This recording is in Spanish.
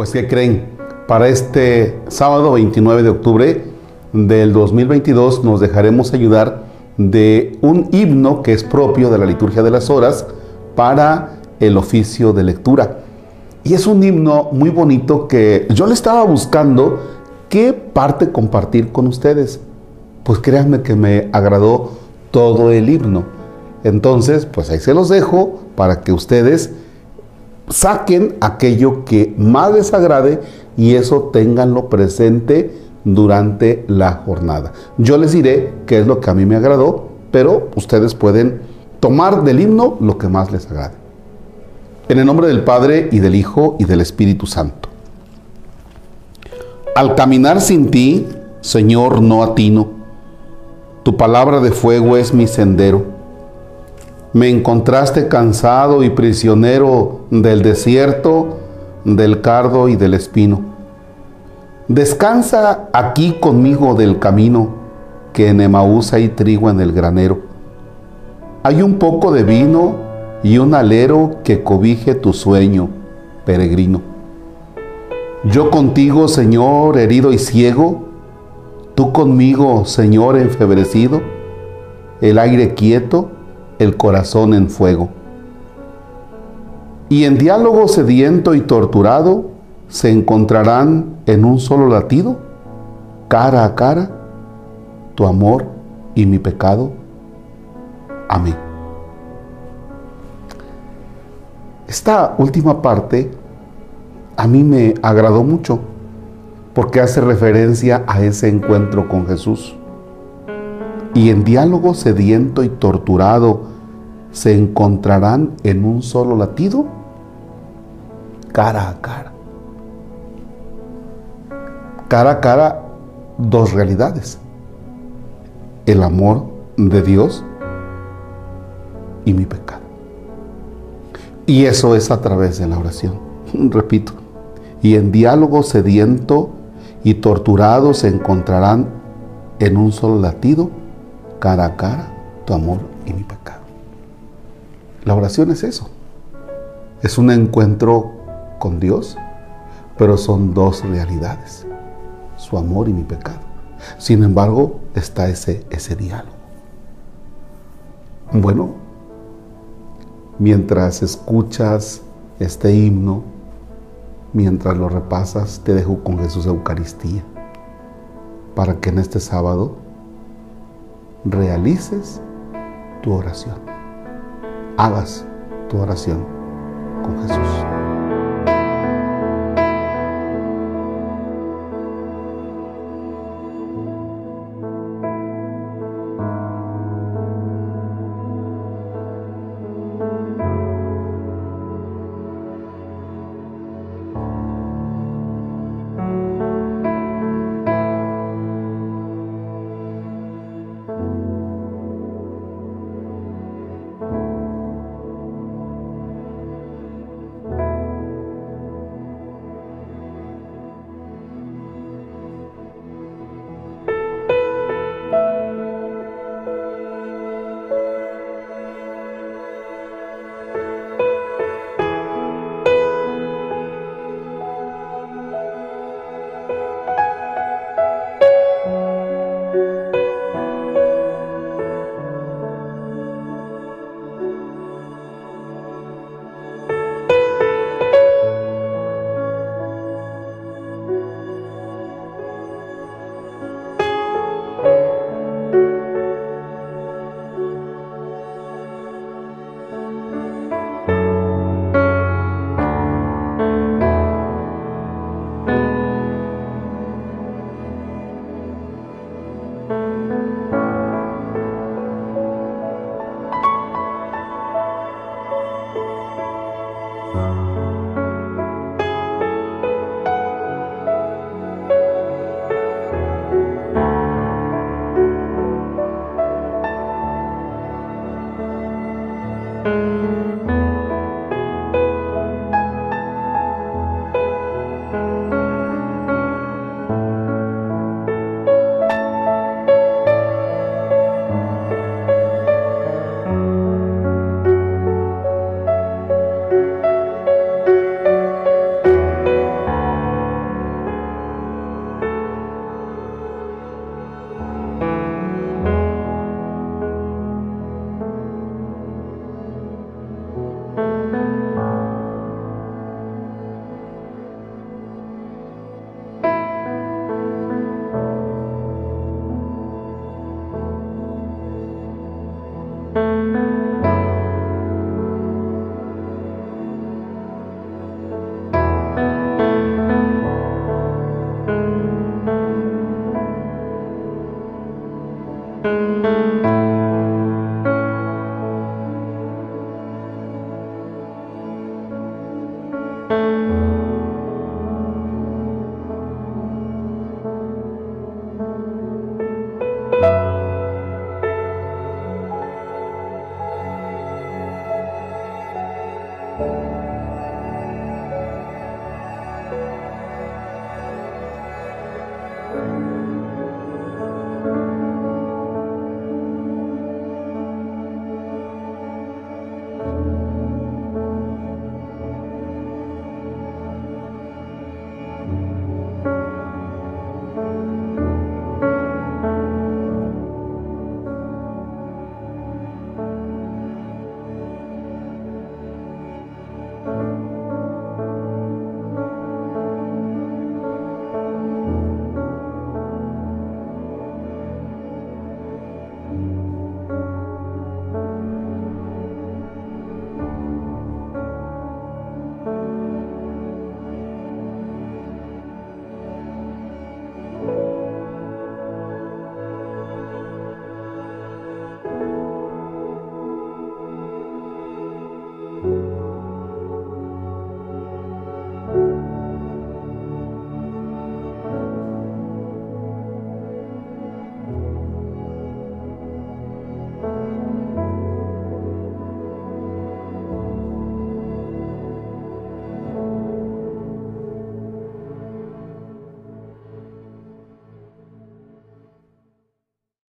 Pues ¿qué creen? Para este sábado 29 de octubre del 2022 nos dejaremos ayudar de un himno que es propio de la liturgia de las horas para el oficio de lectura. Y es un himno muy bonito que yo le estaba buscando qué parte compartir con ustedes. Pues créanme que me agradó todo el himno. Entonces, pues ahí se los dejo para que ustedes saquen aquello que más les agrade y eso tenganlo presente durante la jornada. Yo les diré qué es lo que a mí me agradó, pero ustedes pueden tomar del himno lo que más les agrade. En el nombre del Padre y del Hijo y del Espíritu Santo. Al caminar sin ti, Señor, no atino. Tu palabra de fuego es mi sendero me encontraste cansado y prisionero del desierto, del cardo y del espino. Descansa aquí conmigo del camino, que en Emaús hay trigo en el granero. Hay un poco de vino y un alero que cobije tu sueño, peregrino. Yo contigo, Señor, herido y ciego, tú conmigo, Señor, enfebrecido, el aire quieto, el corazón en fuego. Y en diálogo sediento y torturado se encontrarán en un solo latido, cara a cara, tu amor y mi pecado. Amén. Esta última parte a mí me agradó mucho porque hace referencia a ese encuentro con Jesús. Y en diálogo sediento y torturado se encontrarán en un solo latido, cara a cara. Cara a cara, dos realidades. El amor de Dios y mi pecado. Y eso es a través de la oración. Repito. Y en diálogo sediento y torturado se encontrarán en un solo latido, cara a cara, tu amor y mi pecado. La oración es eso. Es un encuentro con Dios, pero son dos realidades, su amor y mi pecado. Sin embargo, está ese, ese diálogo. Bueno, mientras escuchas este himno, mientras lo repasas, te dejo con Jesús Eucaristía, para que en este sábado realices tu oración hagas tu oración con Jesús.